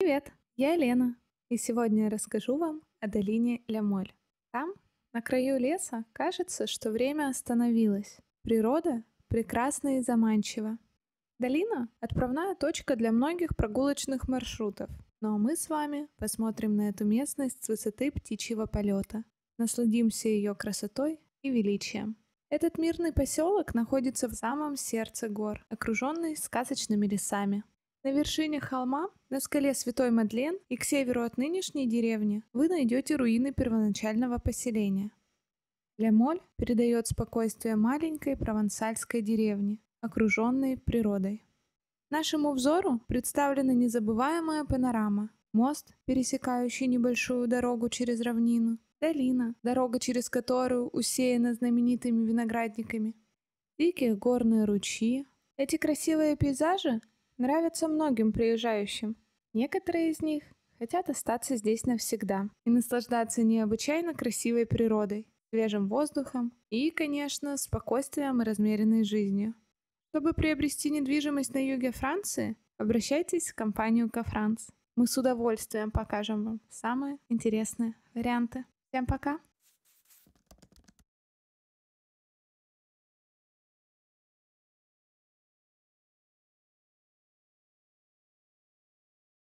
Привет, я Елена, и сегодня я расскажу вам о долине Лямоль. Там, на краю леса, кажется, что время остановилось. Природа прекрасна и заманчива. Долина — отправная точка для многих прогулочных маршрутов. А мы с вами посмотрим на эту местность с высоты птичьего полета. Насладимся ее красотой и величием. Этот мирный поселок находится в самом сердце гор, окруженный сказочными лесами. На вершине холма, на скале Святой Мадлен и к северу от нынешней деревни вы найдете руины первоначального поселения. Лямоль передает спокойствие маленькой провансальской деревни, окруженной природой. Нашему взору представлена незабываемая панорама. Мост, пересекающий небольшую дорогу через равнину, долина, дорога через которую усеяна знаменитыми виноградниками, дикие горные ручьи. Эти красивые пейзажи нравятся многим приезжающим. Некоторые из них хотят остаться здесь навсегда и наслаждаться необычайно красивой природой, свежим воздухом и, конечно, спокойствием и размеренной жизнью. Чтобы приобрести недвижимость на юге Франции, обращайтесь в компанию Кафранс. Мы с удовольствием покажем вам самые интересные варианты. Всем пока!